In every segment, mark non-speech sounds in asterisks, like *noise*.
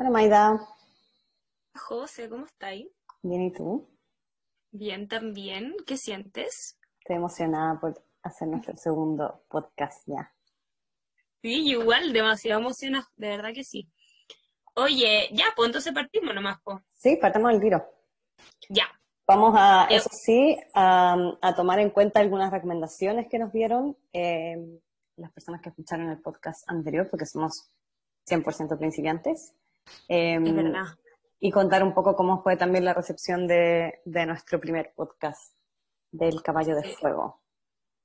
Hola Maida, José, ¿cómo estáis? bien y tú? Bien también. ¿Qué sientes? Estoy emocionada por hacer nuestro segundo podcast ya. Sí, igual, demasiado emocionada, de verdad que sí. Oye, ya, pues entonces partimos nomás, pues. Sí, partamos el tiro. Ya. Vamos a, Eh, eso sí, a, a tomar en cuenta algunas recomendaciones que nos dieron eh, las personas que escucharon el podcast anterior, porque somos 100% principiantes. Eh, Es verdad. y contar un poco cómo fue también la recepción de, de nuestro primer podcast del caballo de fuego.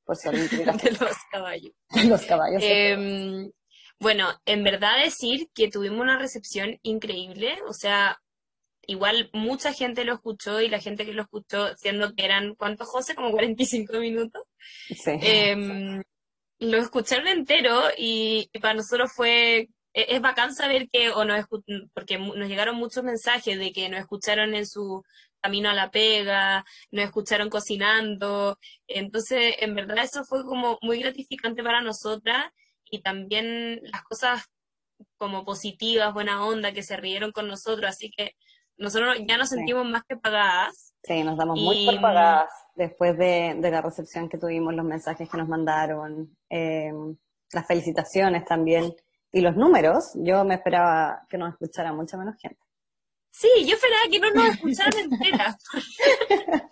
Por si *laughs* De los caballos. los caballos de. Em, bueno, en verdad decir que tuvimos una recepción increíble, o sea, igual mucha gente lo escuchó y la gente que lo escuchó, siendo que eran, ¿cuántos, José? Como 45 minutos. Sí. Em, lo escucharon entero y, y para nosotros fue, e- es bacán saber que, o nos escu- porque nos llegaron muchos mensajes de que nos escucharon en su camino a la pega, nos escucharon cocinando, entonces en verdad eso fue como muy gratificante para nosotras y también las cosas como positivas, buena onda, que se rieron con nosotros, así que nosotros ya nos Sí. sentimos más que pagadas. Sí, nos damos muy por pagadas después de, de la recepción que tuvimos, los mensajes que nos mandaron, eh, las felicitaciones también y los números. Yo me esperaba que nos escuchara mucha menos gente. Sí, yo esperaba que no nos escucharan enteras. *laughs*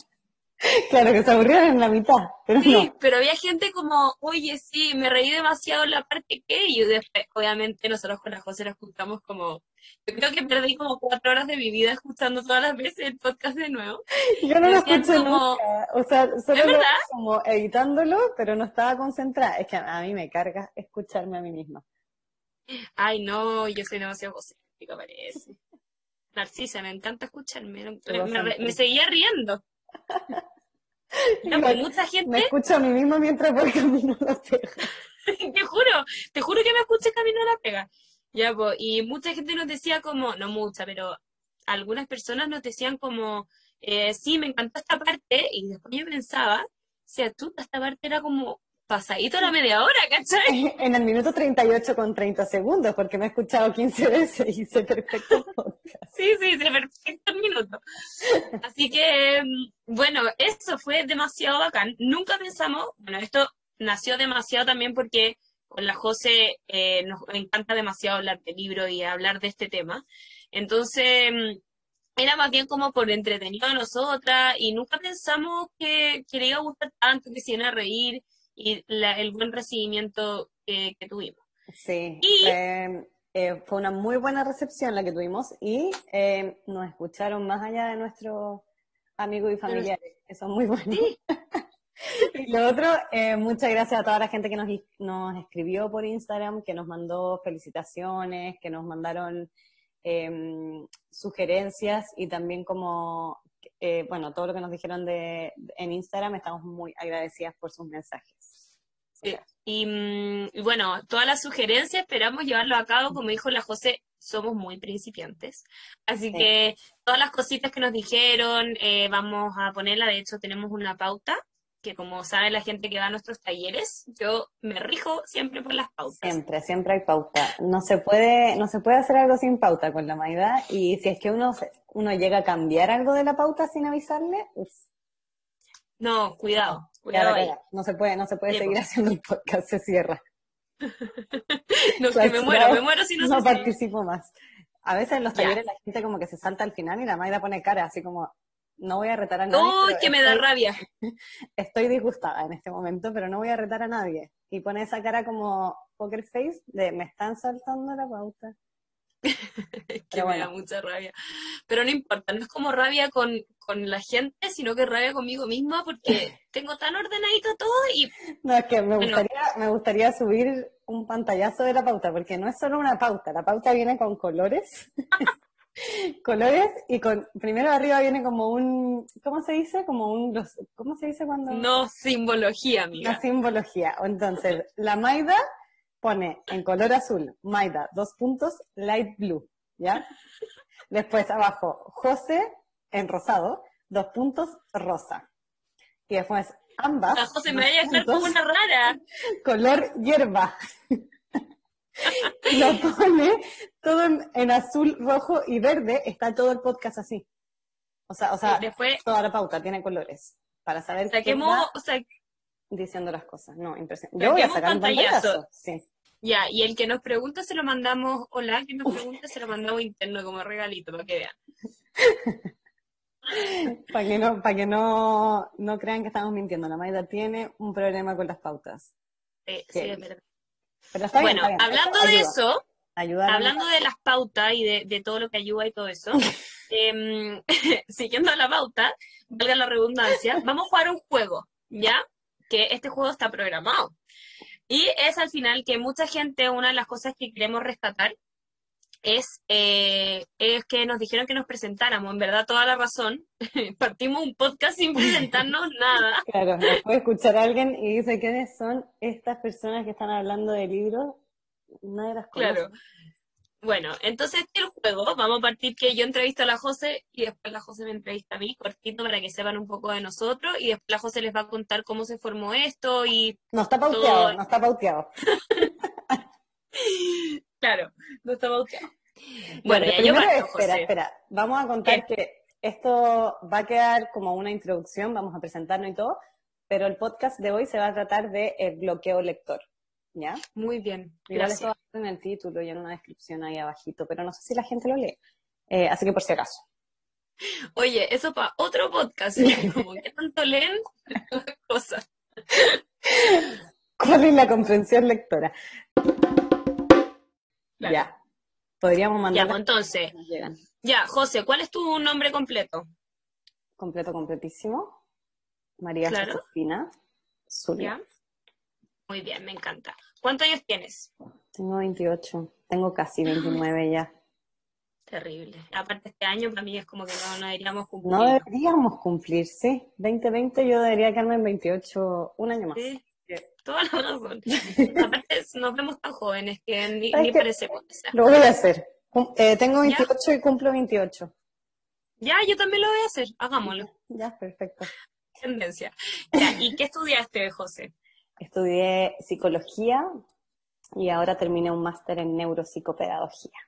Claro que se aburrieron en la mitad, pero Sí, no. pero había gente como, oye, sí, me reí demasiado en la parte que, y después, obviamente, nosotros con la José lo escuchamos como, yo creo que perdí como cuatro horas de mi vida escuchando todas las veces el podcast de nuevo. Yo no lo escuché como- nunca. O sea, solo ¿Es lo- como editándolo, pero no estaba concentrada. Es que a mí me carga escucharme a mí misma. Ay, no, yo soy demasiado egocéntrica, parece. Narcisa, me encanta escucharme. Me, me me seguía riendo. *laughs* No, pues, mucha Me gente, escucho a mí misma mientras voy camino a la pega. *laughs* te juro, te juro que me escuché camino a la pega. Ya, pues, y mucha gente nos decía como, no mucha, pero algunas personas nos decían como, eh, sí, me encantó esta parte, y después yo pensaba, si tú, esta parte era como pasadito la media hora, ¿cachai? En el minuto 38 con 30 segundos, porque me he escuchado 15 veces y sé perfecto podcast. Sí, sí, sí, perfecto el minuto. Así que, mm, bueno, eso fue demasiado bacán. Nunca pensamos, bueno, esto nació demasiado también porque con la José eh, nos encanta demasiado hablar de libro y hablar de este tema. Entonces, mm, era más bien como por entretenido a nosotras y nunca pensamos que, que le iba a gustar tanto, que se iban a reír y la- el buen recibimiento que, que tuvimos. Sí, Y- eh, eh, fue una muy buena recepción la que tuvimos y eh, nos escucharon más allá de nuestros amigos y familiares, que son muy buenos. Sí. *laughs* Y lo otro, eh, muchas gracias a toda la gente que nos, nos escribió por Instagram, que nos mandó felicitaciones, que nos mandaron em, sugerencias y también como, eh, bueno, todo lo que nos dijeron de, en Instagram, estamos muy agradecidas por sus mensajes. Sí. Y, mm, y bueno, todas las sugerencias esperamos llevarlo a cabo, como dijo la José, somos muy principiantes. Así Sí. que todas las cositas que nos dijeron, eh, vamos a ponerla. De hecho, tenemos una pauta que como sabe la gente que va a nuestros talleres, yo me rijo siempre por las pautas. Siempre, siempre hay pauta. No se puede, no se puede hacer algo sin pauta con la Maida. Y si es que uno, uno llega a cambiar algo de la pauta sin avisarle, uf, No, cuidado, cuidado ahí. No se puede, no se puede seguir pues. haciendo el podcast, se cierra. *laughs* No, que me Claro, muero, me muero si no, no se sigue. participo más. A veces en los talleres la gente como que se salta al final y la Maida pone cara así como, no voy a retar a nadie. ¡Uy, que me da rabia! *laughs* Estoy disgustada en este momento, pero no voy a retar a nadie. Y pone esa cara como poker face de me están saltando la pauta. *laughs* que Pero me da mucha rabia. Pero no importa, no es como rabia con, con la gente, sino que rabia conmigo misma porque *laughs* tengo tan ordenadito todo y No, es que me Bueno. gustaría, me gustaría subir un pantallazo de la pauta, porque no es solo una pauta, la pauta viene con colores. Colores y con, primero arriba viene como un, ¿cómo se dice? Como un, ¿cómo se dice cuando? no simbología, Una amiga. simbología. Entonces, la Maida pone en color azul, Maida, dos puntos, light blue, ¿ya? Después abajo, José en rosado, dos puntos, rosa. Y después ambas, La José me dos vaya a dejar como puntos, una rara. *laughs* color hierba. *laughs* lo pone todo en, en azul, rojo y verde, está todo el podcast así. O sea, o sea, Y después toda la pauta tiene colores. Para saber saquemos, o sea, diciendo las cosas. No, impresionante. Yo voy a sacar un pantallazo. Sí. ya, y el que nos pregunta se lo mandamos, hola, que nos pregunta se lo mandamos interno como regalito para que vean. *laughs* Para que no, para que no, no crean que estamos mintiendo. La Maida tiene un problema con las pautas. Eh, sí, Sí. es verdad. Pero está bien, Bueno, está bien. hablando de eso, hablando de las pautas y de, de todo lo que ayuda y todo eso, *laughs* em, *laughs* siguiendo la pauta, valga la redundancia, vamos a jugar un juego, ¿ya? Que este juego está programado. Y es al final que mucha gente, una de las cosas que queremos rescatar es, eh, es que nos dijeron que nos presentáramos, en verdad toda la razón. *laughs* Partimos un podcast sin presentarnos *laughs* nada. Claro, nos puede escuchar a alguien y dice quiénes son estas personas que están hablando de libros. Nadie las conoce. Claro. Bueno, entonces este es el juego. Vamos a partir que yo entrevisto a la José y después la José me entrevista a mí, cortito, para que sepan un poco de nosotros. Y después la José les va a contar cómo se formó esto y, No está pauteado, Todo- no está pauteado. *laughs* claro, no está bautizado. Bueno, Bueno, ya yo parto, espera, José. espera. Vamos a contar que esto va a quedar como una introducción, vamos a presentarnos y todo, pero el podcast de hoy se va a tratar de el bloqueo lector, ¿ya? Muy bien, Igual esto va a estar en el título y en una descripción ahí abajito, pero no sé si la gente lo lee. Eh, así que por si acaso. Oye, eso para otro podcast. ¿eh? *laughs* Como que tanto leen las *laughs* cosas. ¿Cuál es la comprensión lectora? Claro. Ya. Podríamos Ya, mandar pues entonces, ya, José, ¿cuál es tu nombre completo? Completo, completísimo. María Claro. Josefina Zulia. ¿Ya? Muy bien, me encanta. ¿Cuántos años tienes? Tengo 28. Tengo casi 29 ya. Terrible. Aparte este año para mí es como que no, no deberíamos cumplir. No deberíamos cumplir, sí. 2020 yo debería quedarme en 28 un año más. Sí, toda la razón. *laughs* Aparte nos vemos tan jóvenes que ni, ¿Sabes ni qué? parecemos. o sea. Lo voy a hacer. Eh, tengo ¿Ya? 28 y cumplo 28. Ya, yo también lo voy a hacer. Hagámoslo. Ya, perfecto. Tendencia. Ya, ¿y qué estudiaste, José? Estudié psicología y ahora terminé un máster en neuropsicopedagogía.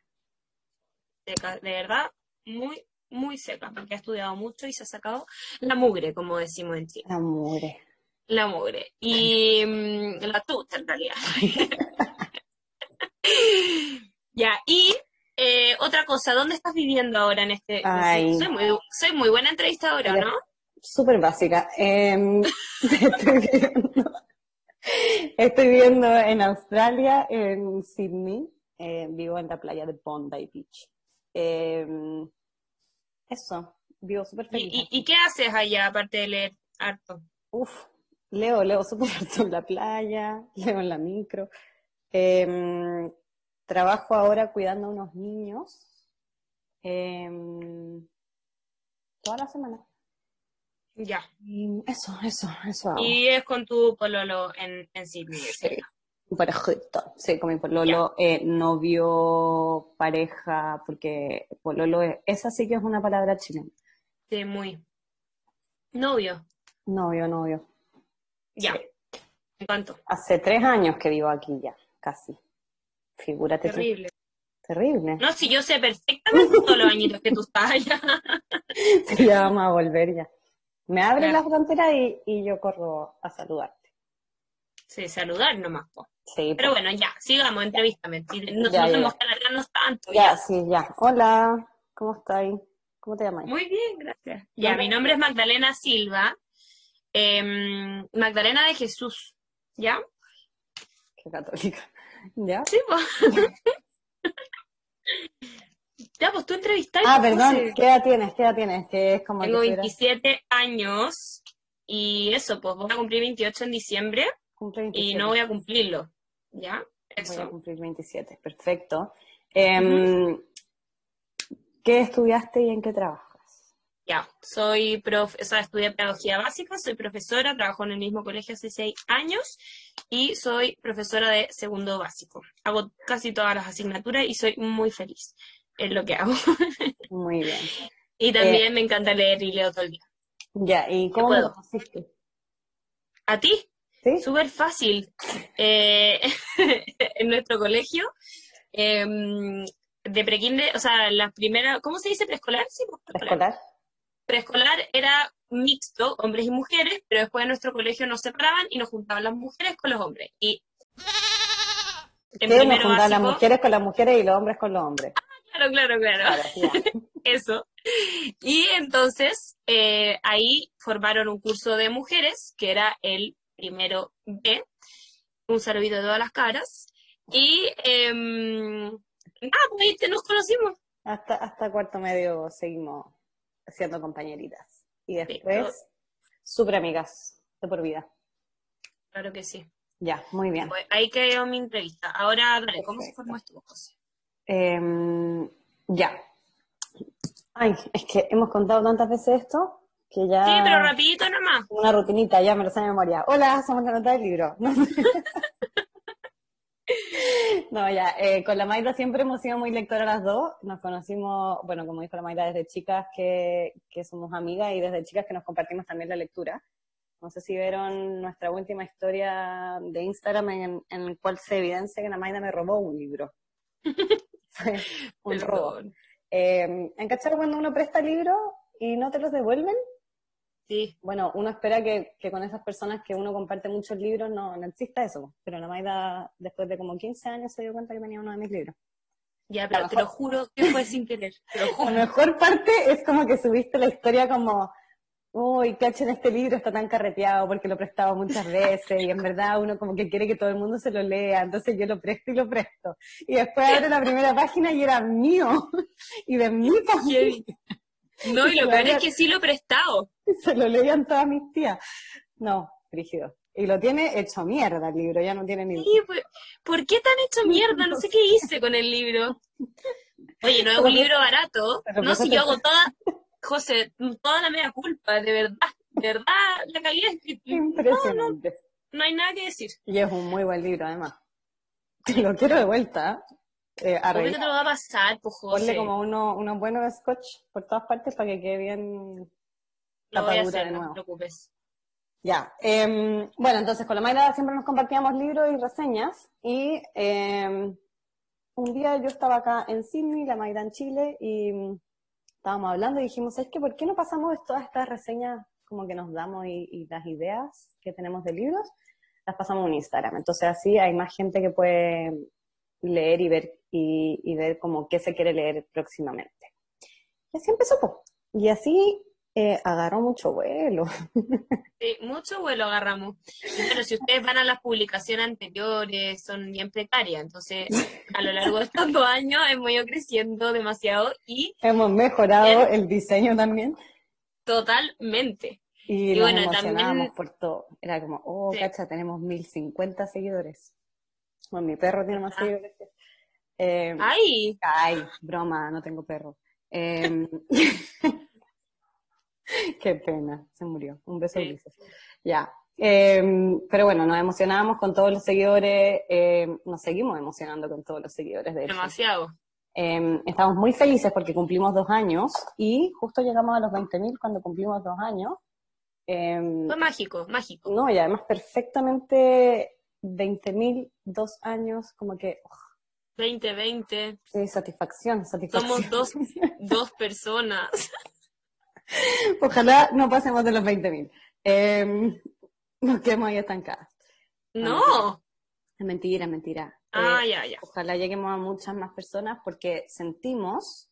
De verdad, muy, muy seca, porque ha estudiado mucho y se ha sacado la mugre, como decimos en Chile. Amore. La mugre. Y mm, la tuta, en realidad. *laughs* ya, y eh, otra cosa, ¿dónde estás viviendo ahora en este? Ay. Soy muy, soy muy buena entrevistadora. ¿no? Súper básica. Em, *laughs* estoy, viviendo, estoy viviendo en Australia, en Sydney. Eh, vivo en la playa de Bondi Beach. Em, eso, vivo súper ¿Y, feliz. y, y qué haces allá, aparte de leer harto? Uf, leo, leo súper harto en la playa, leo en la micro. Em, trabajo ahora cuidando a unos niños. em, toda la semana. Ya. Y eso, eso, eso hago. Y es con tu pololo en, en Sydney. Sí. parejito, sí, con mi pololo, eh, novio, pareja, porque pololo es, esa sí que es una palabra chilena. Sí, muy. Novio. Novio, novio. Ya. Sí. ¿En cuánto? Hace tres años que vivo aquí ya, casi. Figúrate tú. Terrible. Terrible. No, si yo sé perfectamente todos los añitos que tú estás allá. *laughs* ya vamos a volver ya. Me abren Claro. la frontera y, y yo corro a saludarte. Sí, saludar nomás. po. Sí, Pero bueno, ya, sigamos, entrevístame. No, tenemos que alargarnos tanto. ya, ya. sí, ya. Hola, ¿cómo estáis? ¿Cómo te llamas? Muy bien, gracias. Ya, mi nombre es Magdalena Silva. Em, Magdalena de Jesús. ¿Ya? Qué católica. ¿Ya? Sí, pues. *laughs* ya, pues tú entrevistaste. Ah, perdón. ¿qué edad tienes? ¿Qué edad tienes? Que es como Tengo que estuviera- 27 años y eso, pues voy a cumplir 28 en diciembre Cumple y 27. no voy a cumplirlo. ¿Ya? Voy a Eso. cumplir 27, perfecto. Em, ¿Qué estudiaste y en qué trabajas? Ya, soy prof, o sea, estudié pedagogía básica, soy profesora, trabajo en el mismo colegio hace seis años y soy profesora de segundo básico. Hago casi todas las asignaturas y soy muy feliz en lo que hago. *laughs* Muy bien. y también me encanta leer y leo todo el día. Ya, ¿y cómo puedo. conociste? ¿A ti? ¿Sí? Súper fácil. Eh, *laughs* en nuestro colegio. Em, de prekinder, o sea, la primera, ¿cómo se dice? ¿Preescolar? Sí, pues, preescolar. Preescolar era mixto, hombres y mujeres, pero después en nuestro colegio nos separaban y nos juntaban las mujeres con los hombres. Y en sí, nos juntaban las mujeres con las mujeres y los hombres con los hombres. claro, claro, claro. *laughs* Eso. Y entonces eh, ahí formaron un curso de mujeres, que era el primero B, un saludito de todas las caras. Y eh, ah, pues ahí nos conocimos. Hasta, hasta cuarto medio seguimos siendo compañeritas. Y después, súper amigas de por vida. Claro que sí. Ya, muy bien. Pues ahí quedó mi entrevista. Ahora, dale, ¿cómo se formó esto, José? Em, ya. Ay, es que hemos contado tantas veces esto que ya... Sí, pero rapidito nomás. Una rutinita, ya me lo sé de memoria. Hola, somos la nota del libro. *laughs* *laughs* No, ya, eh, con la Maida siempre hemos sido muy lectoras las dos. Nos conocimos, bueno, como dijo la Maida, desde chicas que, que somos amigas y desde chicas que nos compartimos también la lectura. No sé si vieron nuestra última historia de Instagram en, en el cual se evidencia que la Maida me robó un libro. *laughs* un robo. Eh, ¿En cuando uno presta libros y no te los devuelven? Sí. Bueno, uno espera que, con esas personas que uno comparte muchos libros no, no exista eso, pero la Maida después de como 15 años se dio cuenta que tenía uno de mis libros. Ya, pero te lo juro que fue sin querer. *laughs* La mejor parte es como que subiste la historia como, uy, en este libro está tan carreteado porque lo he prestado muchas veces y en verdad uno como que quiere que todo el mundo se lo lea, entonces yo lo presto y lo presto. Y después abre la primera página y era mío *laughs* y de mi familia. No, y lo peor es que sí lo he prestado. *laughs* Se lo leían todas mis tías. No, rígido. Y lo tiene hecho mierda el libro, ya no tiene ni... Sí, pues, ¿por qué tan hecho *laughs* mierda? No sé qué hice con el libro. Oye, no es un libro barato. No, si yo hago *laughs* toda, José, toda la media culpa, de verdad, de verdad, la calidad Impresionante. No, hay nada que decir. Y es un muy buen libro, además. Te lo quiero de vuelta. Eh, ¿Cómo que te lo va a pasar, pues, José? Ponle como uno, unos buenos scotch por todas partes para que quede bien lo voy a hacer, no te preocupes. Ya, em, bueno, entonces con la Mayra siempre nos compartíamos libros y reseñas y em, un día yo estaba acá en Sydney, la Mayra en Chile y estábamos hablando y dijimos, es que ¿por qué no pasamos todas estas reseñas como que nos damos y, las ideas que tenemos de libros, las pasamos en Instagram? Entonces así hay más gente que puede leer y ver y, ver como qué se quiere leer próximamente. Y así empezó, y así eh, agarró mucho vuelo. *laughs* Sí, mucho vuelo agarramos. Pero si ustedes van a las publicaciones anteriores, son bien precarias. Entonces, a lo largo de estos dos años hemos ido creciendo demasiado y... Hemos mejorado el diseño también. Totalmente. Y, bueno, emocionábamos por todo. Era como, oh, cacha, tenemos 1050 seguidores. Bueno, mi perro tiene más ah. seguidores eh, ¡Ay! Ay, broma, no tengo perro. *laughs* Eh, *laughs* Qué pena, se murió. Un beso, sí. Ya. Eh, pero bueno, nos emocionamos con todos los seguidores, eh, nos seguimos emocionando con todos los seguidores de Demasiado. Eh, estamos muy felices porque cumplimos dos años y justo llegamos a los 20.000 cuando cumplimos dos años. Fue mágico, mágico. No, y además perfectamente 20.000, dos años, como que... 2020. Sí, satisfacción, satisfacción. Somos dos, *laughs* dos personas. Ojalá no pasemos de los 20.000. Eh, nos quedemos ahí estancadas. No. Es mentira, es mentira. Ah, eh, ya, ya. Ojalá lleguemos a muchas más personas porque sentimos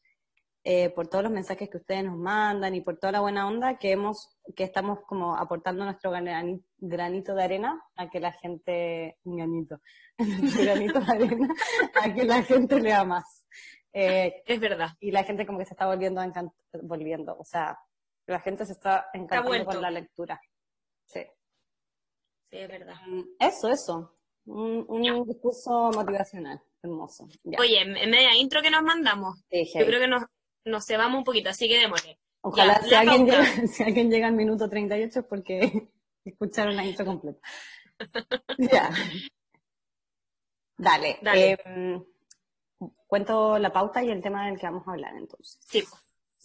eh, por todos los mensajes que ustedes nos mandan y por toda la buena onda que hemos, que estamos como aportando nuestro granito de arena a que la gente, granito, *laughs* granito de arena, a que la gente lea más. Eh, es verdad. Y la gente como que se está volviendo a volviendo, o sea, la gente se está encantando con la lectura. Sí. Sí, es verdad. Mm, eso, eso. Un, discurso motivacional, hermoso. Oye, en media intro que nos mandamos, yo creo que nos, nos cebamos un poquito, así que démosle. Ojalá si, alguien llega, *laughs* si alguien llega al minuto 38 es porque *laughs* escucharon la intro completa. *laughs* ya. Dale. Dale. Em, cuento la pauta y el tema del que vamos a hablar entonces. Sí.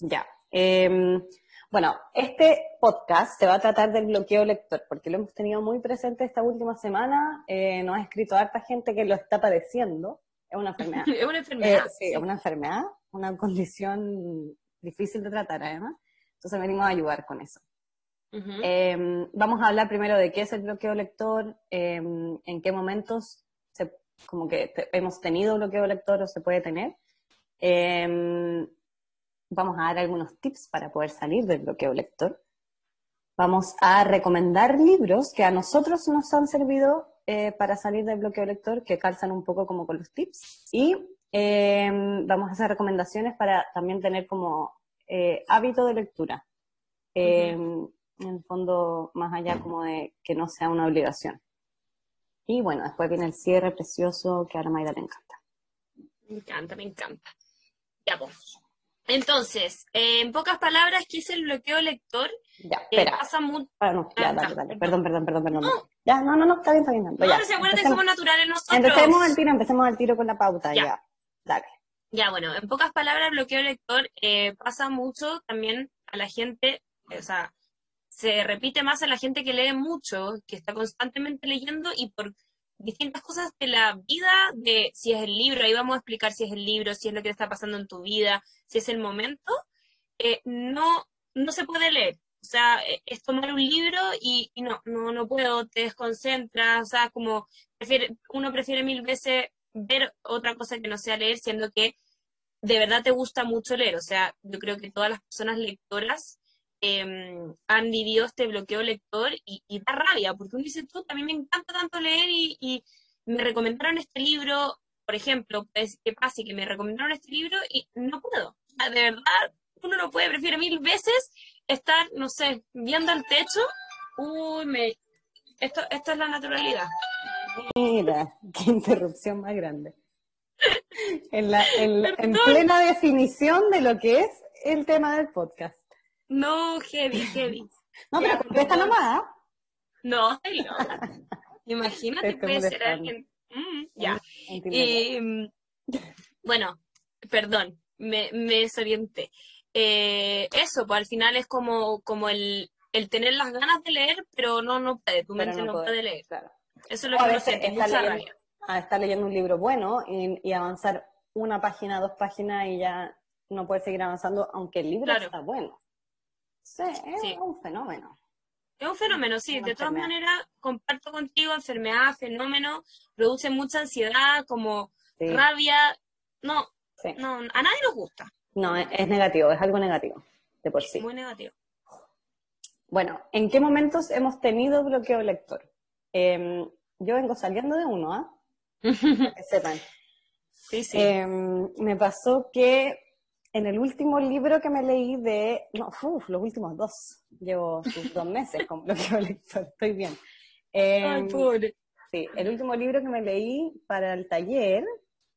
Ya. Em, Bueno, este podcast se va a tratar del bloqueo lector, porque lo hemos tenido muy presente esta última semana. Eh, nos ha escrito harta gente que lo está padeciendo. Es una enfermedad. *laughs* es una enfermedad. Eh, sí, es una enfermedad, una condición difícil de tratar además. Entonces venimos a ayudar con eso. Em, vamos a hablar primero de qué es el bloqueo lector, em, en qué momentos como que hemos tenido bloqueo lector o se puede tener. Em, vamos a dar algunos tips para poder salir del bloqueo lector. Vamos a recomendar libros que a nosotros nos han servido eh, para salir del bloqueo lector, que calzan un poco como con los tips. Y vamos a hacer recomendaciones para también tener como eh, hábito de lectura. en el fondo, más allá como de que no sea una obligación. Y bueno, después viene el cierre precioso que a la Mayra le encanta. Me encanta, me encanta. Ya, pues. Entonces, en pocas palabras, ¿qué es el bloqueo lector? Ya, eh, espera. pasa mucho... Ah, no, ya, dale, dale. Perdón, perdón, perdón, perdón. Ya, no, no, no, está bien, está bien. No, ya. pero se acuerdan que somos naturales nosotros. Empecemos al tiro, empecemos al tiro con la pauta, ya. Dale. Ya, bueno, en pocas palabras, bloqueo lector eh, pasa mucho también a la gente, o sea, se repite más a la gente que lee mucho, que está constantemente leyendo y por distintas cosas de la vida, de si es el libro, ahí vamos a explicar si es el libro, si es lo que está pasando en tu vida, si es el momento, eh, no, no se puede leer. O sea, e, es tomar un libro y, no, no, no puedo, te desconcentras, o sea, como prefiere, uno prefiere mil veces ver otra cosa que no sea leer, siendo que de verdad te gusta mucho leer. O sea, yo creo que todas las personas lectoras em, han vivido este bloqueo lector y, da rabia, porque uno dice, tú, a mí me encanta tanto leer y, me recomendaron este libro, por ejemplo, pues, que pase que me recomendaron este libro y no puedo. de verdad, uno no puede, prefiere mil veces estar, no sé, viendo al techo. Uy, me... Esto, esto es la naturalidad. Mira, *laughs* qué interrupción más grande. En, la, en, plena definición de lo que es el tema del podcast. No, heavy, heavy. *laughs* No, pero contesta nomás. ¿ah? No, estoy Imagínate, puede ser alguien. Mm, ya. Mm, bueno, perdón, me, me desorienté. Eh, eso, pues al final es como, como el, el tener las ganas de leer, pero no, no puede, tu mente no, puede, leer. Claro. Eso es lo que a veces está leyendo, a estar leyendo un libro bueno y, avanzar una página, dos páginas y ya no puedes seguir avanzando, aunque el libro está bueno. Sí, es un fenómeno. Es un fenómeno, sí. de todas maneras, comparto contigo, enfermedad, fenómeno, produce mucha ansiedad, como rabia. No, no, a nadie nos gusta. No, es, negativo, es algo negativo, de por sí. Muy negativo. Bueno, ¿en qué momentos hemos tenido bloqueo lector? Em, yo vengo saliendo de uno, ¿ah? *laughs* que sepan. Sí, sí. Em, me pasó que en el último libro que me leí de, no, uf, los últimos dos, llevo dos meses con bloqueo *laughs* lector, estoy bien. Ay, em, pobre. Sí, el último libro que me leí para el taller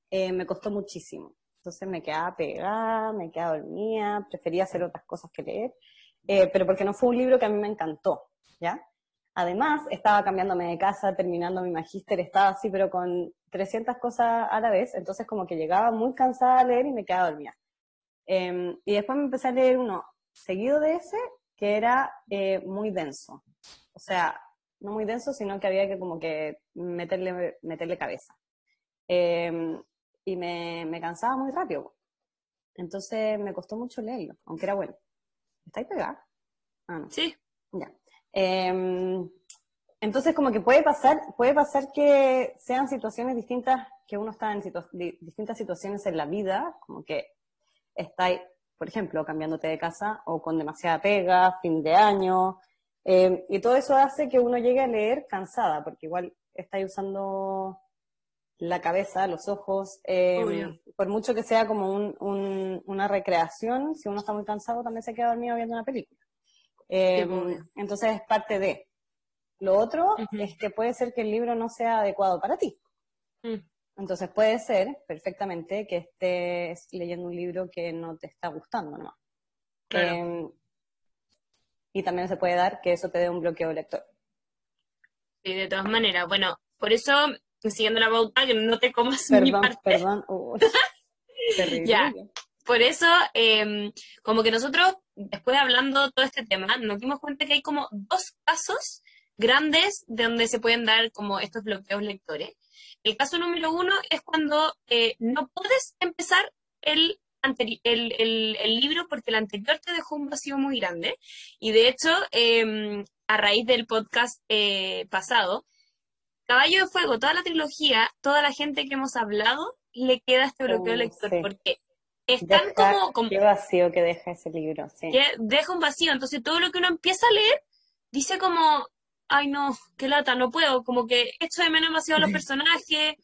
eh, me costó muchísimo. Entonces me quedaba pegada, me quedaba dormida, prefería hacer otras cosas que leer, eh, pero porque no fue un libro que a mí me encantó, ¿ya? Además, estaba cambiándome de casa, terminando mi magíster, estaba así, pero con 300 cosas a la vez, entonces como que llegaba muy cansada a leer y me quedaba dormida. Em, y después me empecé a leer uno seguido de ese, que era eh, muy denso. O sea, no muy denso, sino que había que como que meterle, meterle cabeza. Em, y me, me, cansaba muy rápido. Entonces me costó mucho leerlo, aunque era bueno. ¿Estáis pegada? Ah, no. Sí. Ya. Em, entonces, como que puede pasar, puede pasar que sean situaciones distintas, que uno está en distintas situaciones en la vida, como que está, por ejemplo, cambiándote de casa o con demasiada pega, fin de año, em, y todo eso hace que uno llegue a leer cansada, porque igual está usando la cabeza, los ojos, em, por mucho que sea como una recreación, si uno está muy cansado también se queda dormido viendo una película. Em, entonces es parte de. Lo otro es que puede ser que el libro no sea adecuado para ti. Mm. Entonces puede ser perfectamente que estés leyendo un libro que no te está gustando nomás. Em, y también se puede dar que eso te dé un bloqueo lector. Sí, de todas maneras. Bueno, por eso, siguiendo la pauta, que no te comas perdón, mi parte. Perdón, *laughs* uh, terrible. ya. Por eso, em, como que nosotros después hablando todo este tema, nos dimos cuenta que hay como dos casos grandes de donde se pueden dar como estos bloqueos lectores. El caso número uno es cuando eh, no puedes empezar el, el, el, libro porque el anterior te dejó un vacío muy grande. Y de hecho, em, a raíz del podcast eh, pasado, Caballo de Fuego, toda la trilogía, toda la gente que hemos hablado, le queda este bloqueo lector porque están como, Qué vacío que deja ese libro, Que deja un vacío, entonces todo lo que uno empieza a leer dice como, ay no, qué lata, no puedo, como que echo de menos demasiado a los personajes,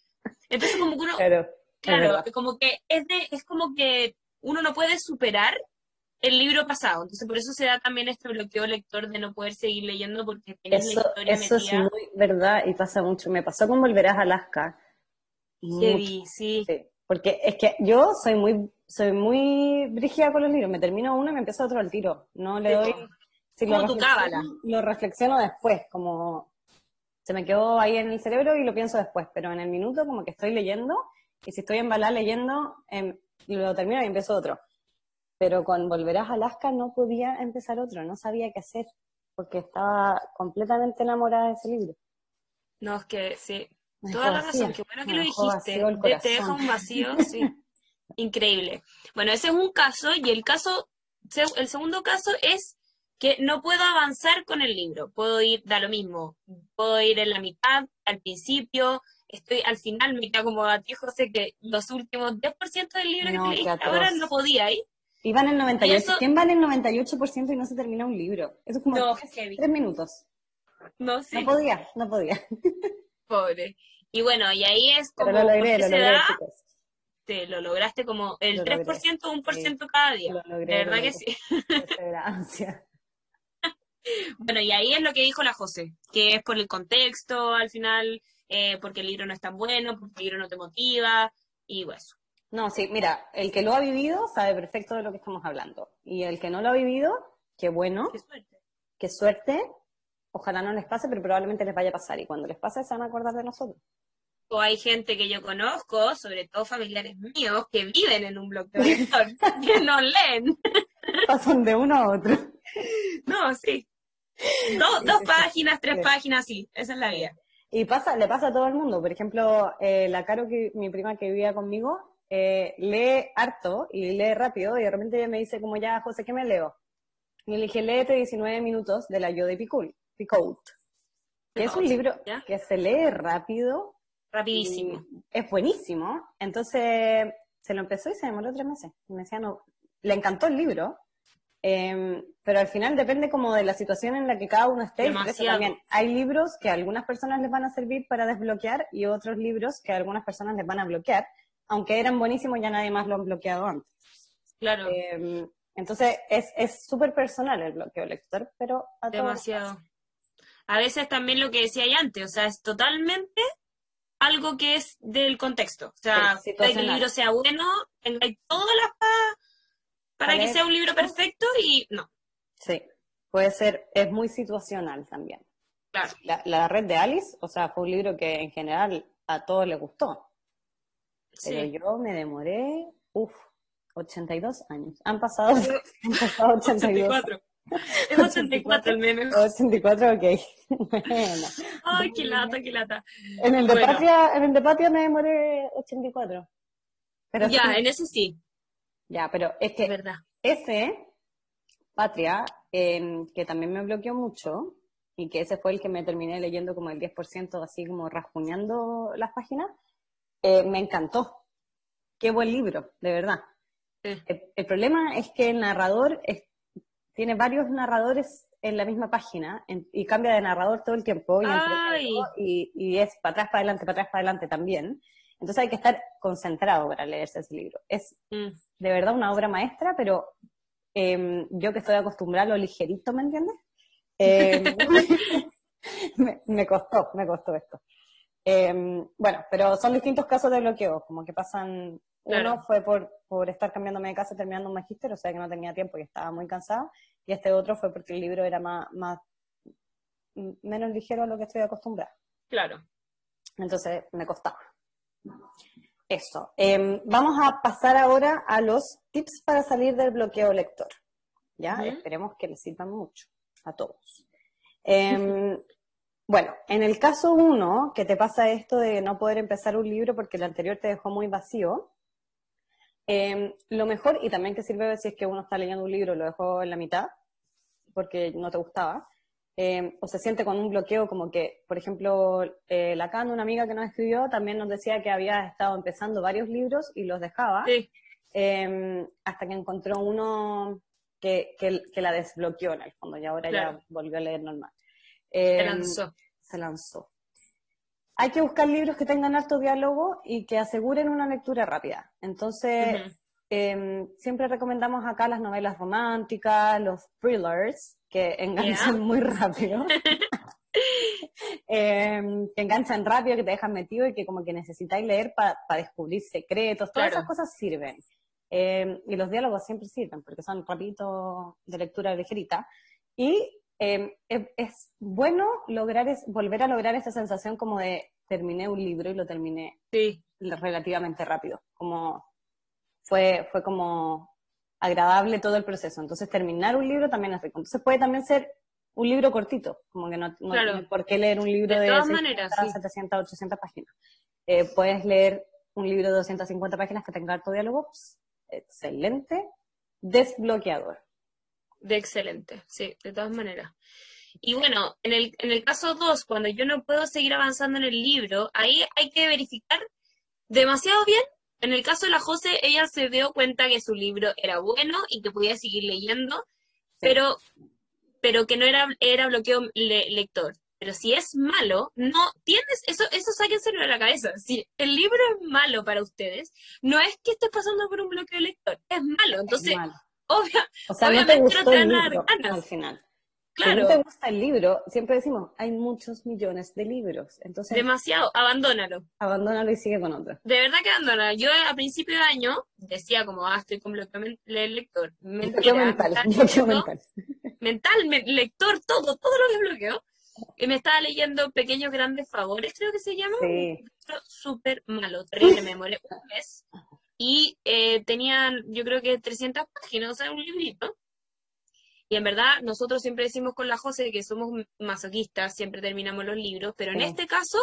entonces como que uno, claro, claro como que es, de, es como que uno no puede superar el libro pasado, entonces por eso se da también este bloqueo lector de no poder seguir leyendo porque tienes eso, la historia Eso es muy verdad y pasa mucho, me pasó con Volverás a Alaska. Sí, sí. Porque es que yo soy muy, soy muy brígida con los libros, me termino uno y me empiezo otro al tiro, no le doy como tu cábala. Lo reflexiono después, como se me quedó ahí en el cerebro y lo pienso después, pero en el minuto como que estoy leyendo y si estoy en balá leyendo, em, lo termino y empiezo otro. Pero con Volverás a Alaska no podía empezar otro, no sabía qué hacer, porque estaba completamente enamorada de ese libro. No, es que sí, toda la razón, qué bueno que lo dijiste, te, deja un vacío, *laughs* sí, increíble. Bueno, ese es un caso y el caso, el segundo caso es que no puedo avanzar con el libro. Puedo ir, da lo mismo, puedo ir en la mitad, al principio, estoy al final, me queda como a ti, José, que los últimos 10% del libro que leí ahora no podía ir. Iban el 98%. ¿Quién va en el 98% y no se termina un libro? Eso es como tres, minutos. No, sí. No podía, no podía. *laughs* Pobre. Y bueno, y ahí es como... Pero lo logré, lo logré, Te lo lograste como el 3% o 1% cada día. de verdad que sí. *laughs* Bueno, y ahí es lo que dijo la José, que es por el contexto al final, eh, porque el libro no es tan bueno, porque el libro no te motiva, y eso. No, sí, mira, el que lo ha vivido sabe perfecto de lo que estamos hablando. Y el que no lo ha vivido, qué bueno. Qué suerte. Qué suerte. Ojalá no les pase, pero probablemente les vaya a pasar. Y cuando les pase, se van a acordar de nosotros. O hay gente que yo conozco, sobre todo familiares míos, que viven en un bloque de *laughs* que no leen. *laughs* Pasan de uno a otro. No, sí. *laughs* Dos, páginas, tres páginas, sí, esa es la vida. Y pasa, le pasa a todo el mundo. Por ejemplo, eh, la Caro, que, mi prima que vivía conmigo, eh, lee harto y lee rápido y de repente ella me dice como ya, José, ¿qué me leo? Y le dije, léete 19 minutos de la Yo de Picoult, Picoult que es un libro que se lee rápido. Rapidísimo. Es buenísimo. Entonces, se lo empezó y se demoró tres meses. Y me decía, no, le encantó el libro, Em, pero al final depende como de la situación en la que cada uno esté. también hay libros que a algunas personas les van a servir para desbloquear y otros libros que a algunas personas les van a bloquear, aunque eran buenísimos ya nadie más lo han bloqueado antes. Claro. Em, entonces es súper personal el bloqueo lector, pero a Demasiado. A veces también lo que decía ahí antes, o sea, es totalmente algo que es del contexto. O sea, que el libro sea bueno, tenga todas las para que sea un libro perfecto y no. Sí, puede ser, es muy situacional también. Claro. La, red de Alice, o sea, fue un libro que en general a todos les gustó. Pero yo me demoré, uff, 82 años. Han pasado, *laughs* han pasado 82. 84. Es 84 el meme. 84, ok. *laughs* bueno. Ay, qué lata, qué lata. En el de, Patria, en el de Patria me demoré 84. Pero ya, en ese sí. Ya, pero es que verdad. ese, Patria, em, que también me bloqueó mucho, y que ese fue el que me terminé leyendo como el 10%, así como rasguñando las páginas, eh, me encantó. Qué buen libro, de verdad. El, problema es que el narrador tiene varios narradores en la misma página y cambia de narrador todo el tiempo y, y, es para atrás, para adelante, para atrás, para adelante también. Entonces hay que estar concentrado para leerse ese libro. Es mm. de verdad una obra maestra, pero em, yo que estoy acostumbrada a lo ligerito, ¿me entiendes? Em, *laughs* me, costó, me costó esto. Em, bueno, pero son distintos casos de bloqueo, como que pasan, uno fue por, por estar cambiándome de casa terminando un magíster, o sea que no tenía tiempo y estaba muy cansada, y este otro fue porque el libro era más, más menos ligero a lo que estoy acostumbrada. Claro. Entonces me costaba. Eso. Em, vamos a pasar ahora a los tips para salir del bloqueo lector. ¿ya? Esperemos que les sirvan mucho a todos. Em, bueno, en el caso uno, que te pasa esto de no poder empezar un libro porque el anterior te dejó muy vacío, em, lo mejor, y también que sirve si es que uno está leyendo un libro y lo dejó en la mitad, porque no te gustaba, em, o se siente con un bloqueo como que, por ejemplo, eh, Lacan, una amiga que nos escribió, también nos decía que había estado empezando varios libros y los dejaba, hasta que encontró uno que, que, la desbloqueó en el fondo y ahora ya volvió a leer normal. se em, lanzó. Se lanzó. Hay que buscar libros que tengan alto diálogo y que aseguren una lectura rápida. Entonces, em, siempre recomendamos acá las novelas románticas, los thrillers, que enganchan muy rápido. *laughs* Em, que enganchan rápido, que te dejan metido y que como que necesitáis leer para descubrir secretos. Todas esas cosas sirven. Em, y los diálogos siempre sirven porque son rapiditos de lectura ligerita. Y em, es, bueno lograr es, volver a lograr esa sensación como de terminé un libro y lo terminé relativamente rápido. Como fue, fue como agradable todo el proceso. Entonces terminar un libro también es rico. Entonces puede también ser un libro cortito, como que no, no, por qué leer un libro de, 700, 800 páginas. Eh, puedes leer un libro de 250 páginas que tenga harto diálogo, excelente desbloqueador. De excelente, sí, de todas maneras. Y bueno, en el, en el caso 2, cuando yo no puedo seguir avanzando en el libro, ahí hay que verificar demasiado bien. En el caso de la José, ella se dio cuenta que su libro era bueno y que podía seguir leyendo, pero, pero que no era, era bloqueo lector. Pero si es malo, no tienes, eso, eso sáquenselo de la cabeza. Si el libro es malo para ustedes, no es que estés pasando por un bloqueo lector, es malo. Entonces, obvio, o sea, no te gustó el libro, al final. Claro. Si no te gusta el libro, siempre decimos, hay muchos millones de libros. Entonces, Demasiado, abandónalo. Abandónalo y sigue con otro. De verdad que abandónalo. Yo a principio de año decía como, ah, estoy bloqueo lector. Mentira, mental, *laughs* mental, mental. Mental, lector, todo, todo lo que bloqueo me estaba leyendo Pequeños Grandes Favores, creo que se llama. Sí. Súper malo, terrible, me demoré un mes. Y eh, tenían, yo creo que 300 páginas, o sea, un librito. Y en verdad, nosotros siempre decimos con la José que somos masoquistas, siempre terminamos los libros, pero en este caso,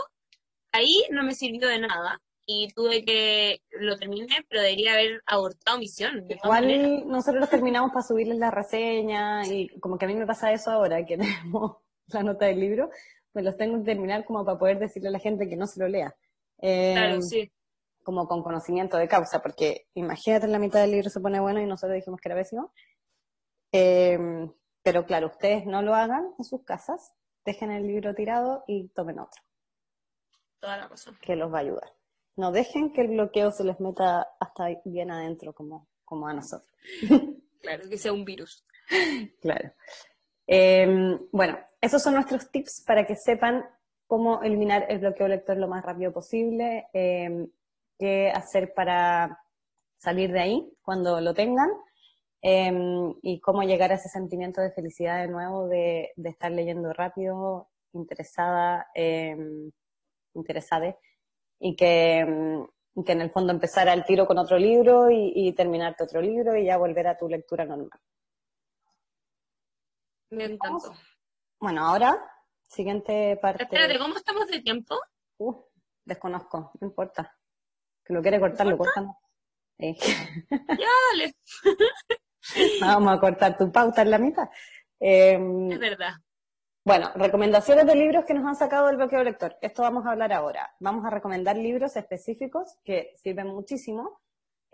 ahí no me sirvió de nada. Y tuve que, lo terminé, pero debería haber abortado misión. Igual nosotros los terminamos para subirles la reseña y como que a mí me pasa eso ahora, que *laughs* tenemos la nota del libro, pues los tengo que terminar como para poder decirle a la gente que no se lo lea. claro, em, sí. Como con conocimiento de causa, porque imagínate en la mitad del libro se pone bueno y nosotros dijimos que era pésimo. Em, pero claro, ustedes no lo hagan en sus casas, dejen el libro tirado y tomen otro. Toda la razón. Que los va a ayudar. No dejen que el bloqueo se les meta hasta bien adentro como, como a nosotros. *laughs* Claro, que sea un virus. claro. Em, bueno, esos son nuestros tips para que sepan cómo eliminar el bloqueo lector lo más rápido posible, em, qué hacer para salir de ahí cuando lo tengan em, y cómo llegar a ese sentimiento de felicidad de nuevo de, estar leyendo rápido, interesada, interesada y que, que, en el fondo empezar al tiro con otro libro y, y terminarte otro libro y ya volver a tu lectura normal. Me encantó. Bueno, ahora, siguiente parte. Espérate, ¿cómo estamos de tiempo? Uh, desconozco, no importa. Que lo quiere cortar, lo cortamos. Ya, dale. *laughs* Vamos a cortar tu pauta en la mitad. Em, es verdad. Bueno, recomendaciones de libros que nos han sacado del bloqueo lector. Esto vamos a hablar ahora. Vamos a recomendar libros específicos que sirven muchísimo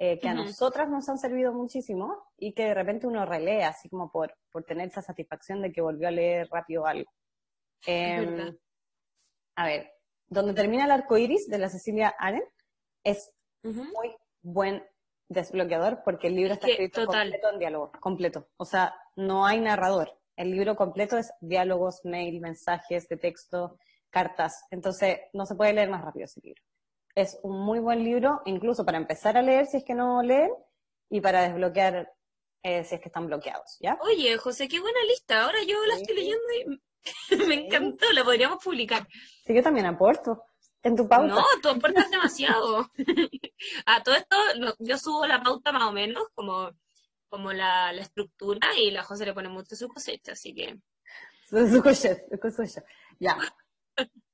eh, que a nosotras nos han servido muchísimo y que de repente uno relea, así como por, por tener esa satisfacción de que volvió a leer rápido algo. Em, a ver, donde termina el arco iris de la Cecilia Aren es muy buen desbloqueador porque el libro está escrito completo en diálogo, completo. O sea, no hay narrador. El libro completo es diálogos, mail, mensajes de texto, cartas. Entonces, no se puede leer más rápido ese libro es un muy buen libro, incluso para empezar a leer si es que no leen y para desbloquear eh, si es que están bloqueados, ¿ya? Oye, José, qué buena lista. Ahora yo la estoy leyendo y *laughs* me encantó, la podríamos publicar. Sí, yo también aporto. En tu pauta. No, tú aportas demasiado. *laughs* a todo esto, yo subo la pauta más o menos, como como la, la estructura y la José le pone mucho su cosecha, así que... Su cosecha, su cosecha. Ya. *laughs*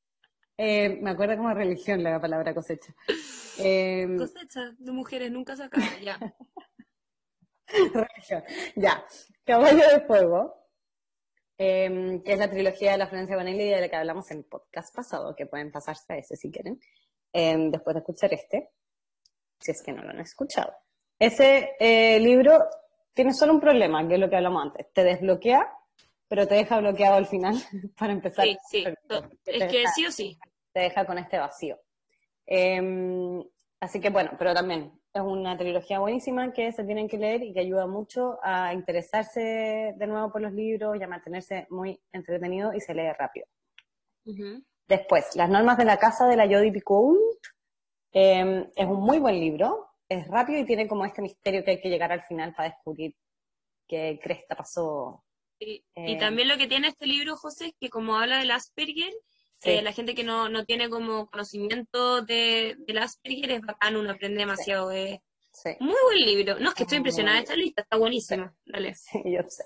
Eh, me acuerdo como religión la palabra cosecha. Eh, cosecha de mujeres nunca sacadas, ya. *laughs* religión. Ya. Caballo de Fuego, eh, que es la trilogía de la Florencia Vanelli de la que hablamos en el podcast pasado, que pueden pasarse a ese si quieren, eh, después de escuchar este, si es que no lo han escuchado. Ese eh, libro tiene solo un problema, que es lo que hablamos antes. Te desbloquea, pero te deja bloqueado al final *laughs* para empezar. Sí, sí. Es que sí o sí. Te deja con este vacío. Em, así que bueno, pero también es una trilogía buenísima que se tienen que leer y que ayuda mucho a interesarse de nuevo por los libros y a mantenerse muy entretenido y se lee rápido. Después, Las normas de la casa de la Jodie Picoult. Em, es un muy buen libro es rápido y tiene como este misterio que hay que llegar al final para descubrir qué cresta pasó. Y, eh, también lo que tiene este libro, José, es que como habla del Asperger, eh, la gente que no, no, tiene como conocimiento de, del Asperger es bacán, uno aprende demasiado. Eh. Muy buen libro. No, es que estoy impresionada de esta lista, está buenísima. Dale. *laughs* Sí, yo sé.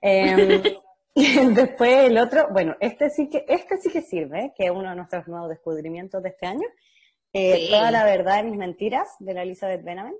Em, *laughs* después el otro, bueno, este sí que, este sí que sirve, que es uno de nuestros nuevos descubrimientos de este año, eh, Toda la verdad de mis mentiras, de la Elizabeth Benavent.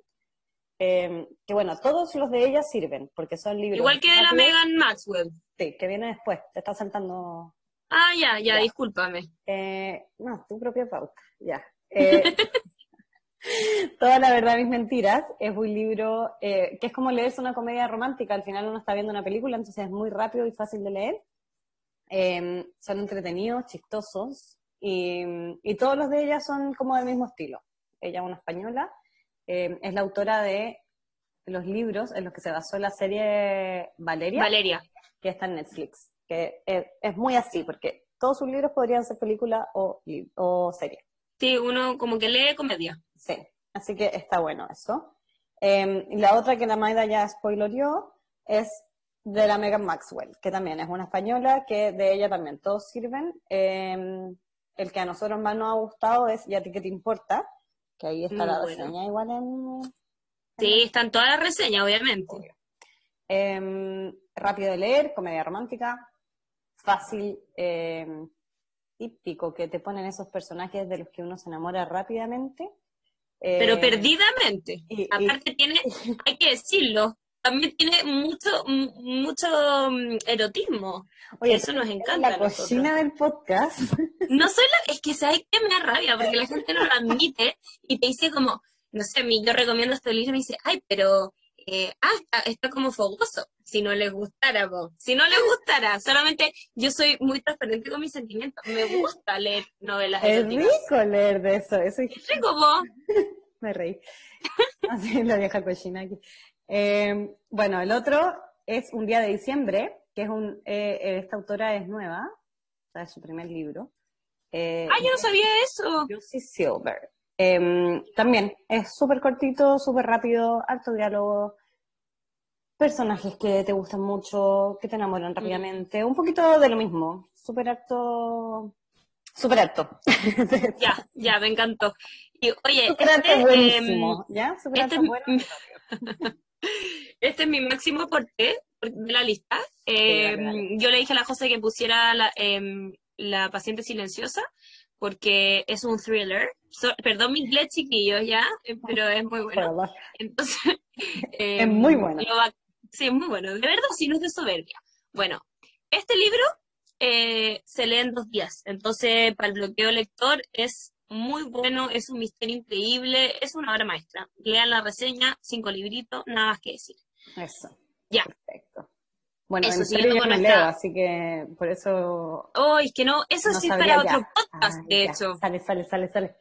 Eh, que bueno, todos los de ellas sirven, porque son libros. Igual que de la Megan Maxwell. Sí, que viene después, te está saltando. Ah, ya, ya, discúlpame. Eh, no, tu propia pauta, ya. *laughs* Toda la verdad mis mentiras es un libro que es como leerse una comedia romántica, al final uno está viendo una película, entonces es muy rápido y fácil de leer. son entretenidos, chistosos, y, todos los de ellas son como del mismo estilo. Ella es una española, eh, es la autora de los libros en los que se basó la serie Valeria, Valeria. que está en Netflix, que es, muy así, porque todos sus libros podrían ser película o, o serie. Sí, uno como que lee comedia. Sí, así que está bueno eso. Em, y la otra que la Maida ya spoilerió es de la Megan Maxwell, que también es una española, que de ella también todos sirven. Em, el que a nosotros más nos ha gustado es ¿Y a ti qué te importa? Que ahí está la reseña igual en... Sí, están todas las reseñas, obviamente. Em, rápido de leer, comedia romántica, fácil, em, típico, que te ponen esos personajes de los que uno se enamora rápidamente. Pero em, perdidamente. Aparte tiene, *laughs* hay que decirlo, también tiene mucho, mucho mm, erotismo. Oye, eso nos encanta. La cocina del podcast. *laughs* No soy la, es que sabes que me da rabia, porque la gente no lo admite y te dice como, no sé, yo recomiendo este libro y me dice, ay, pero eh, ah, está, como fogoso. Si no les gustara, si no les gustara, solamente yo soy muy transparente con mis sentimientos. Me gusta leer novelas. Es rico leer de eso. eso es rico, vos. *laughs* me reí. *laughs* Así la vieja cochina aquí. Eh, bueno, el otro es Un día de diciembre, que es un, eh, esta autora es nueva, o sea, es su primer libro. Eh, ¡Ay, yo no sabía eso! Lucy Silver. Em, también es súper cortito, súper rápido, alto diálogo, personajes que te gustan mucho, que te enamoran mm. rápidamente, un poquito de lo mismo, súper alto, súper alto. *laughs* ya, ya, me encantó. Y, oye, super este, buenísimo, em, ¿ya? Súper este alto bueno. *laughs* Este es mi máximo aporte de la lista. Em, yo le dije a la José que pusiera la, la paciente silenciosa porque es un thriller. perdón mi inglés chiquillos ya, pero es muy bueno. Entonces, *laughs* es muy em, bueno. sí, es muy bueno. De verdad, si no es de soberbia. Bueno, este libro eh, se lee en dos días. Entonces, para el bloqueo lector es muy bueno, es un misterio increíble, es una obra maestra. Lean la reseña, cinco libritos, nada más que decir. Eso. Ya. Perfecto. Bueno, eso siguiendo con nuestra... así que por eso... Oh, es que no, eso sí es para otro podcast, ah, de hecho. Sale, sale, sale, sale.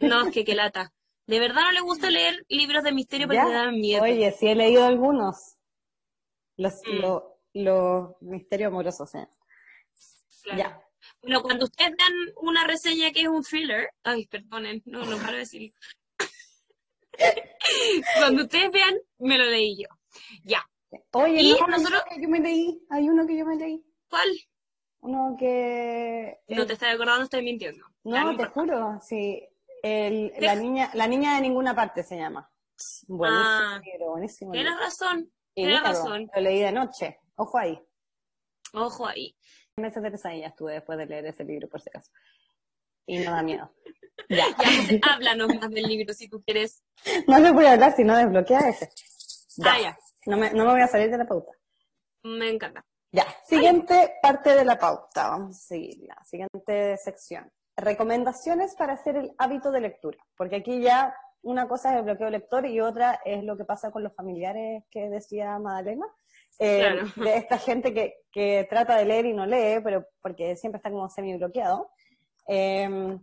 No, *laughs* es que qué lata. De verdad no le gusta leer libros de misterio porque le dan miedo. Oye, sí he leído algunos. Los, mm. los, misterios amorosos, ¿eh? Ya. Bueno, cuando ustedes dan una reseña que es un thriller, ay, perdonen, no, no paro de decir. cuando ustedes vean, me lo leí yo. Ya. Oye, y no, nosotros... que yo me leí, hay uno que yo me leí. ¿Cuál? Uno que... No te estás acordando, estoy mintiendo. No, te juro, sí. El, la, niña, la niña de ninguna parte se llama. Buenísimo, ah, buenísimo. Tienes razón. Tienes razón. Lo leí de noche. Ojo ahí. Ojo ahí. Meses de estuve después de leer ese libro, por si acaso. Y no da miedo. *laughs* ya. háblanos más del libro si tú quieres. *laughs* No le voy a hablar si no desbloquea ese. Ah, ya. No me, no me voy a salir de la pauta. Me encanta. Ya, siguiente parte de la pauta. Vamos a seguir la siguiente sección. Recomendaciones para hacer el hábito de lectura. Porque aquí ya una cosa es el bloqueo lector y otra es lo que pasa con los familiares que decía Madalena. Eh, de esta gente que, que, trata de leer y no lee, pero porque siempre está como semi bloqueado. Eh,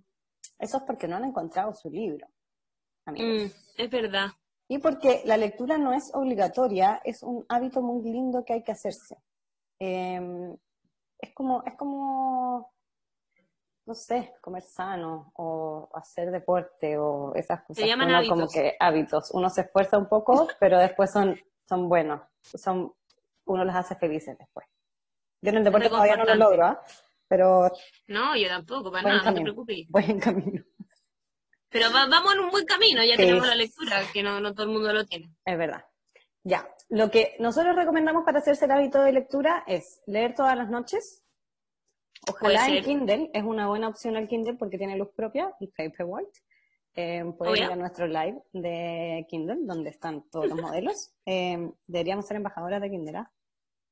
eso es porque no han encontrado su libro. Mm, es verdad. Y porque la lectura no es obligatoria, es un hábito muy lindo que hay que hacerse. Em, es como, es como, no sé, comer sano o hacer deporte o esas cosas. Se llaman hábitos. como que hábitos. Uno se esfuerza un poco, *laughs* pero después son, son buenos. Son, uno los hace felices después. Yo en el deporte todavía no lo logro, ¿ah? pero... No, yo tampoco, para nada, no te preocupes. Voy en camino. Pero vamos en un buen camino, ya tenemos la lectura, que no, no todo el mundo lo tiene. Es verdad. Ya, lo que nosotros recomendamos para hacerse el hábito de lectura es leer todas las noches. Ojalá en Kindle, es una buena opción el Kindle porque tiene luz propia y Paperwhite. Eh, pueden ir a nuestro live de Kindle, donde están todos los modelos. Eh, deberíamos ser embajadoras de Kindle, ¿ah?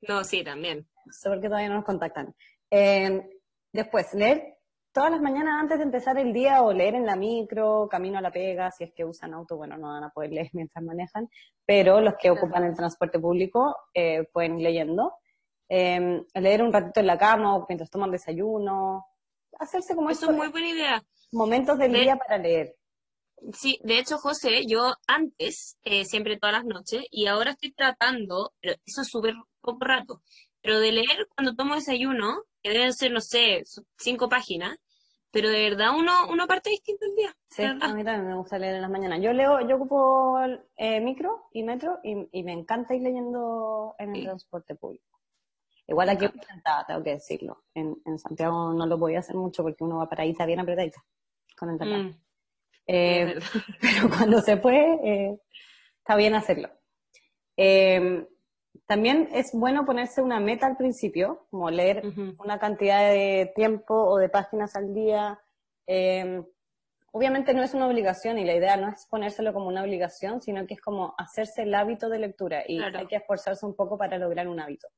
No, sí, también. No sé por qué todavía no nos contactan. Eh, después, leer todas las mañanas antes de empezar el día o leer en la micro, camino a la pega, si es que usan auto, bueno, no van a poder leer *laughs* mientras manejan, pero los que ocupan el transporte público eh, pueden ir leyendo. Em, leer un ratito en la cama o mientras toman desayuno, hacerse como Eso es muy buena idea. Momentos del día para leer. Sí, de hecho, José, yo antes, eh, siempre todas las noches, y ahora estoy tratando, pero eso es súper poco rato, pero de leer cuando tomo desayuno, que deben ser, no sé, cinco páginas, pero de verdad uno, uno parte distinto el día. Sí, a mí también me gusta leer en las mañanas. Yo leo, yo ocupo eh, micro y metro y, y, me encanta ir leyendo en el transporte público. Igual aquí me encantaba, tengo que decirlo. En, en, Santiago no lo voy a hacer mucho porque uno va paradita bien apretadita con el teclado. Mm. Eh, *laughs* pero cuando se puede, eh, está bien hacerlo. Eh, también es bueno ponerse una meta al principio, como leer una cantidad de tiempo o de páginas al día. Em, obviamente no es una obligación y la idea no es ponérselo como una obligación, sino que es como hacerse el hábito de lectura y hay que esforzarse un poco para lograr un hábito.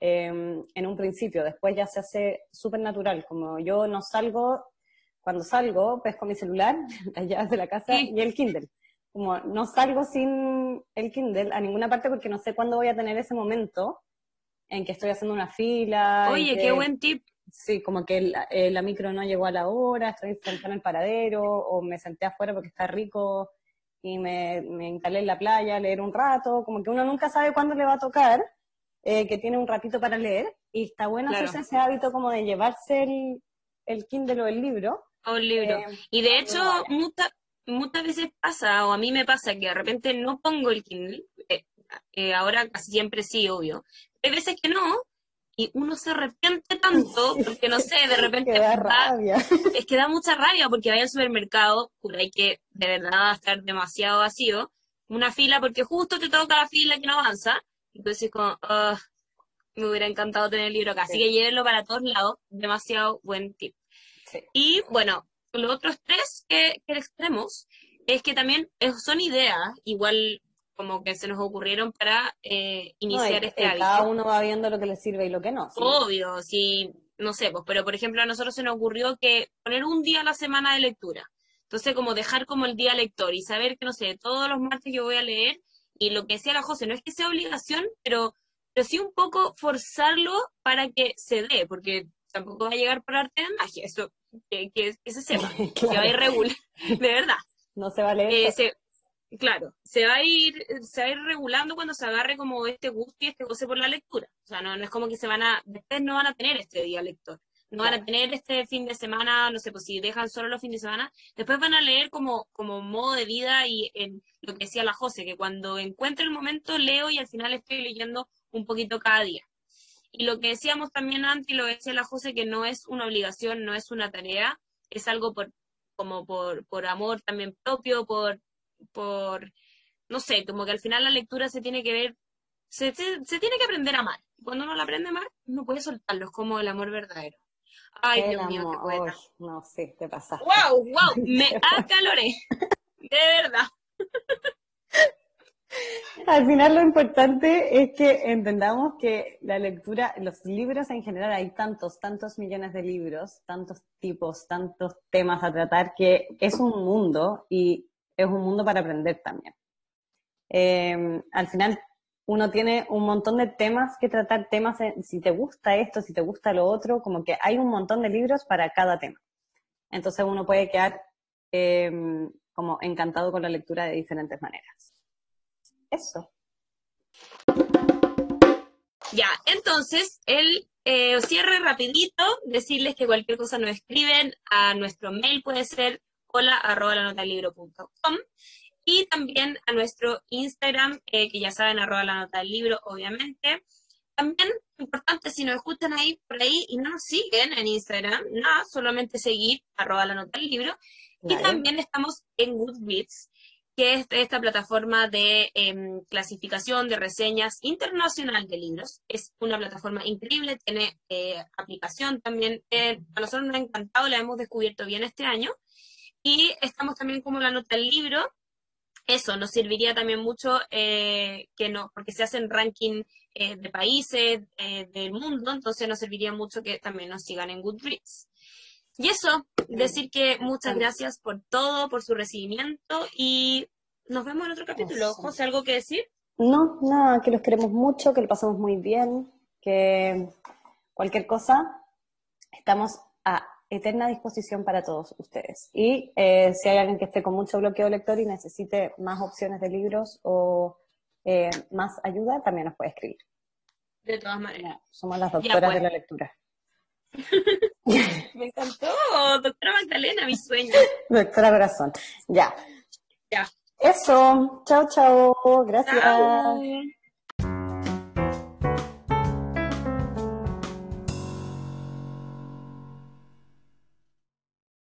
Em, en un principio, después ya se hace súper natural, como yo no salgo, cuando salgo pesco mi celular, *laughs* las llaves de la casa y el Kindle como no salgo sin el Kindle a ninguna parte porque no sé cuándo voy a tener ese momento en que estoy haciendo una fila. Oye, qué buen tip. Sí, como que eh, la, micro no llegó a la hora, estoy sentada en el paradero, o me senté afuera porque está rico y me, me instalé en la playa a leer un rato, como que uno nunca sabe cuándo le va a tocar, eh, que tiene un ratito para leer, y está bueno hacerse ese hábito como de llevarse el, el Kindle o el libro. O el libro. Eh, y de hecho, muchas muchas veces pasa, o a mí me pasa, que de repente no pongo el Kindle, eh, eh, ahora casi siempre sí, obvio. Hay veces que no, y uno se arrepiente tanto, *laughs* porque no sé, de repente... que da rabia. Es que da mucha rabia, porque vaya al supermercado, por hay que de verdad estar demasiado vacío, una fila, porque justo te toca la fila que no avanza, entonces como, me hubiera encantado tener el libro acá. Así que llévenlo para todos lados, demasiado buen tip. Y bueno, los otros tres que, que extremos es que también son ideas, igual como que se nos ocurrieron para eh, iniciar este hábito. Cada uno va viendo lo que le sirve y lo que no. Obvio, sí, no sé, pues, pero por ejemplo a nosotros se nos ocurrió que poner un día a la semana de lectura. Entonces, como dejar como el día lector y saber que, no sé, todos los martes yo voy a leer y lo que decía la José, no es que sea obligación, pero, pero sí un poco forzarlo para que se dé, porque tampoco va a llegar por arte de magia, eso que, que, se *laughs* sepa, que va a ir regular, *laughs* de verdad. No se va a leer. Eh, claro, se va a ir, se va a ir regulando cuando se agarre como este gusto y este goce por la lectura. O sea, no, no es como que se van a, después no van a tener este día lector. No van a tener este fin de semana, no sé, pues si dejan solo los fines de semana, después van a leer como, como modo de vida y en lo que decía la José, que cuando encuentre el momento leo y al final estoy leyendo un poquito cada día. Y lo que decíamos también antes, y lo decía la José, que no es una obligación, no es una tarea, es algo por, como por, por amor también propio, por, por, no sé, como que al final la lectura se tiene que ver se, tiene que aprender a amar. Cuando uno lo aprende a amar, no puede soltarlo, es como el amor verdadero. Ay, Dios mío, qué poeta. no, sí, te pasa. ¡Wow! ¡Wow! Me *laughs* acaloré. De verdad. Al final lo importante es que entendamos que la lectura, los libros en general, hay tantos, tantos millones de libros, tantos tipos, tantos temas a tratar, que es un mundo y es un mundo para aprender también. Em, al final uno tiene un montón de temas que tratar, temas, si te gusta esto, si te gusta lo otro, como que hay un montón de libros para cada tema. Entonces uno puede quedar em, como encantado con la lectura de diferentes maneras. Eso. Ya, entonces el eh, cierre rapidito, decirles que cualquier cosa nos escriben a nuestro mail, puede ser hola arroba la y también a nuestro Instagram, eh, que ya saben, arroba la nota del libro, obviamente. También, importante, si nos escuchan ahí por ahí y no nos siguen en Instagram, nada, solamente seguir arroba la nota del libro. Y también estamos en Goodreads, que es esta plataforma de em, clasificación de reseñas internacional de libros. Es una plataforma increíble, tiene eh, aplicación también. Eh, a nosotros nos ha encantado, la hemos descubierto bien este año. Y estamos también como la nota del libro, eso nos serviría también mucho eh, que no, porque se hacen ranking eh, de países eh, del mundo, entonces nos serviría mucho que también nos sigan en Goodreads. Y eso, decir que muchas gracias por todo, por su recibimiento y nos vemos en otro capítulo. José, ¿algo que decir? No, nada, que los queremos mucho, que lo pasamos muy bien, que cualquier cosa, estamos a eterna disposición para todos ustedes. Y eh, si hay alguien que esté con mucho bloqueo lector y necesite más opciones de libros o eh, más ayuda, también nos puede escribir. De todas maneras. somos las doctoras de la lectura. *laughs* Me encantó, doctora Magdalena, mi sueño. Doctora Corazón. Ya. Ya. Eso. Chao, chao. Gracias.